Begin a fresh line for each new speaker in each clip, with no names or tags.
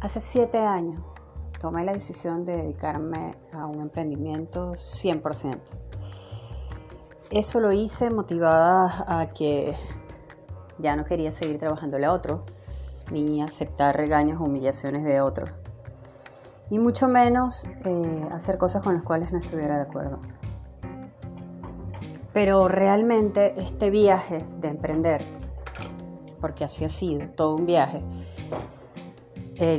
Hace siete años tomé la decisión de dedicarme a un emprendimiento 100%. Eso lo hice motivada a que ya no quería seguir trabajándole a otro, ni aceptar regaños o humillaciones de otros, y mucho menos eh, hacer cosas con las cuales no estuviera de acuerdo. Pero realmente este viaje de emprender, porque así ha sido, todo un viaje,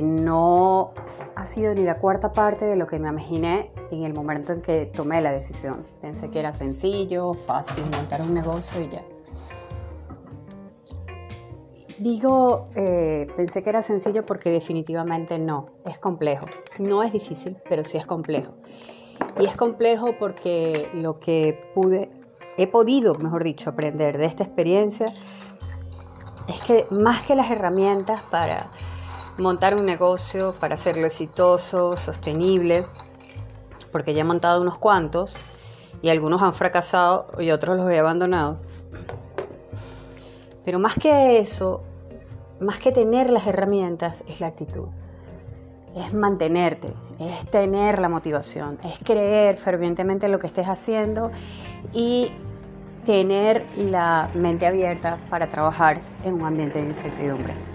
no ha sido ni la cuarta parte de lo que me imaginé en el momento en que tomé la decisión. Pensé que era sencillo, fácil, montar un negocio y ya. Digo, eh, pensé que era sencillo porque definitivamente no, es complejo. No es difícil, pero sí es complejo. Y es complejo porque lo que pude, he podido, mejor dicho, aprender de esta experiencia es que más que las herramientas para montar un negocio para hacerlo exitoso, sostenible, porque ya he montado unos cuantos y algunos han fracasado y otros los he abandonado. Pero más que eso, más que tener las herramientas, es la actitud. Es mantenerte, es tener la motivación, es creer fervientemente en lo que estés haciendo y tener la mente abierta para trabajar en un ambiente de incertidumbre.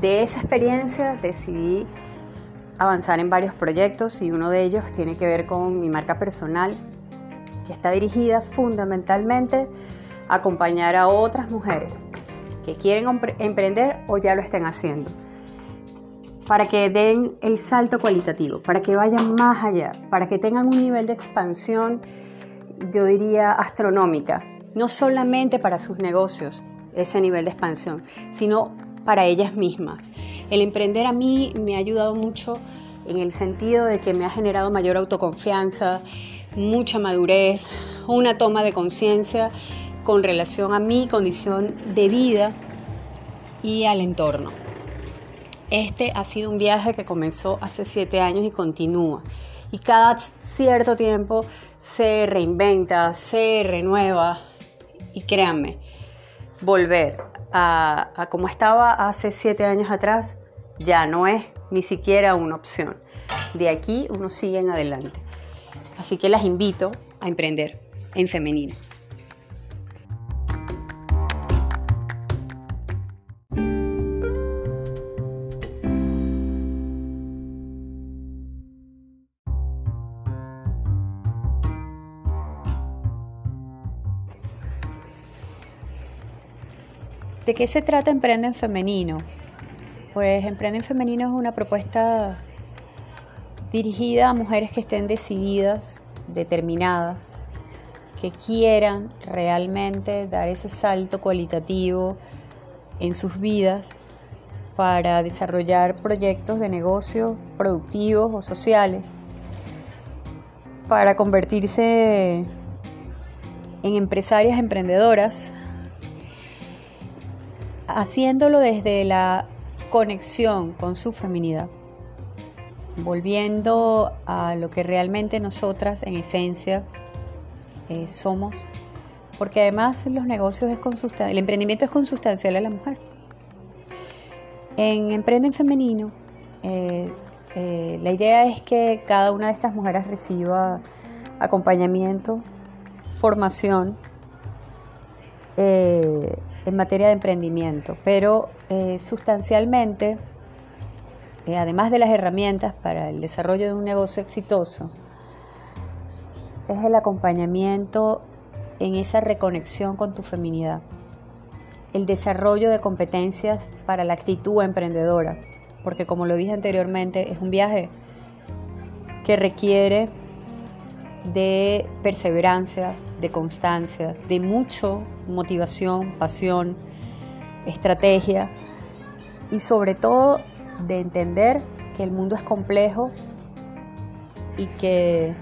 De esa experiencia decidí avanzar en varios proyectos y uno de ellos tiene que ver con mi marca personal, que está dirigida fundamentalmente a acompañar a otras mujeres que quieren emprender o ya lo estén haciendo, para que den el salto cualitativo, para que vayan más allá, para que tengan un nivel de expansión, yo diría, astronómica, no solamente para sus negocios, ese nivel de expansión, sino para ellas mismas. El emprender a mí me ha ayudado mucho en el sentido de que me ha generado mayor autoconfianza, mucha madurez, una toma de conciencia con relación a mi condición de vida y al entorno. Este ha sido un viaje que comenzó hace siete años y continúa. Y cada cierto tiempo se reinventa, se renueva. Y créanme, volver a, como estaba hace siete años atrás, ya no es ni siquiera una opción. De aquí uno sigue en adelante. Así que las invito a emprender en femenino. ¿De qué se trata Emprende en Femenino? Pues Emprende en Femenino es una propuesta dirigida a mujeres que estén decididas, determinadas, que quieran realmente dar ese salto cualitativo en sus vidas para desarrollar proyectos de negocio productivos o sociales, para convertirse en empresarias emprendedoras haciéndolo desde la conexión con su feminidad, volviendo a lo que realmente nosotras en esencia eh, somos, porque además los negocios es consustancial, el emprendimiento es consustancial a la mujer. En Emprende en Femenino, eh, eh, la idea es que cada una de estas mujeres reciba acompañamiento, formación, en materia de emprendimiento, pero eh, sustancialmente, eh, además de las herramientas para el desarrollo de un negocio exitoso, es el acompañamiento en esa reconexión con tu feminidad, el desarrollo de competencias para la actitud emprendedora, porque como lo dije anteriormente, es un viaje que requiere de perseverancia, de constancia, de mucho motivación, pasión, estrategia y sobre todo de entender que el mundo es complejo y que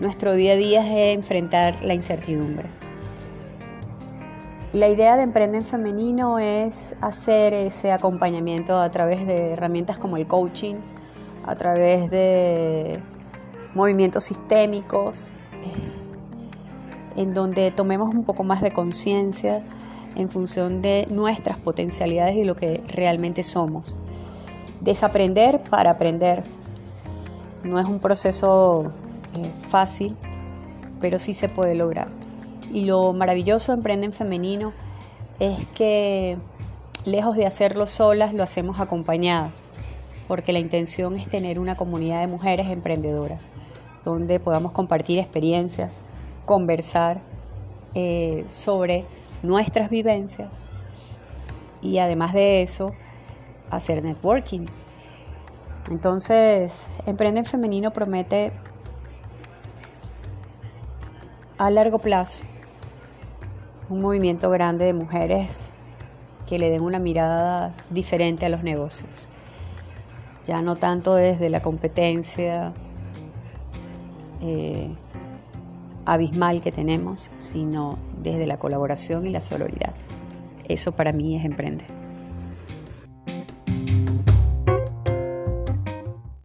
nuestro día a día es enfrentar la incertidumbre. La idea de Emprende en Femenino es hacer ese acompañamiento a través de herramientas como el coaching, a través de movimientos sistémicos, eh, en donde tomemos un poco más de conciencia en función de nuestras potencialidades y lo que realmente somos. desaprender para aprender. No es un proceso eh, fácil, pero sí se puede lograr. Y lo maravilloso de Emprende en Femenino es que lejos de hacerlo solas, lo hacemos acompañadas, porque la intención es tener una comunidad de mujeres emprendedoras, donde podamos compartir experiencias, conversar eh, sobre nuestras vivencias y además de eso, hacer networking. Entonces, Emprende en Femenino promete a largo plazo un movimiento grande de mujeres que le den una mirada diferente a los negocios. Ya no tanto desde la competencia eh, abismal que tenemos, sino desde la colaboración y la solidaridad. Eso para mí es emprender.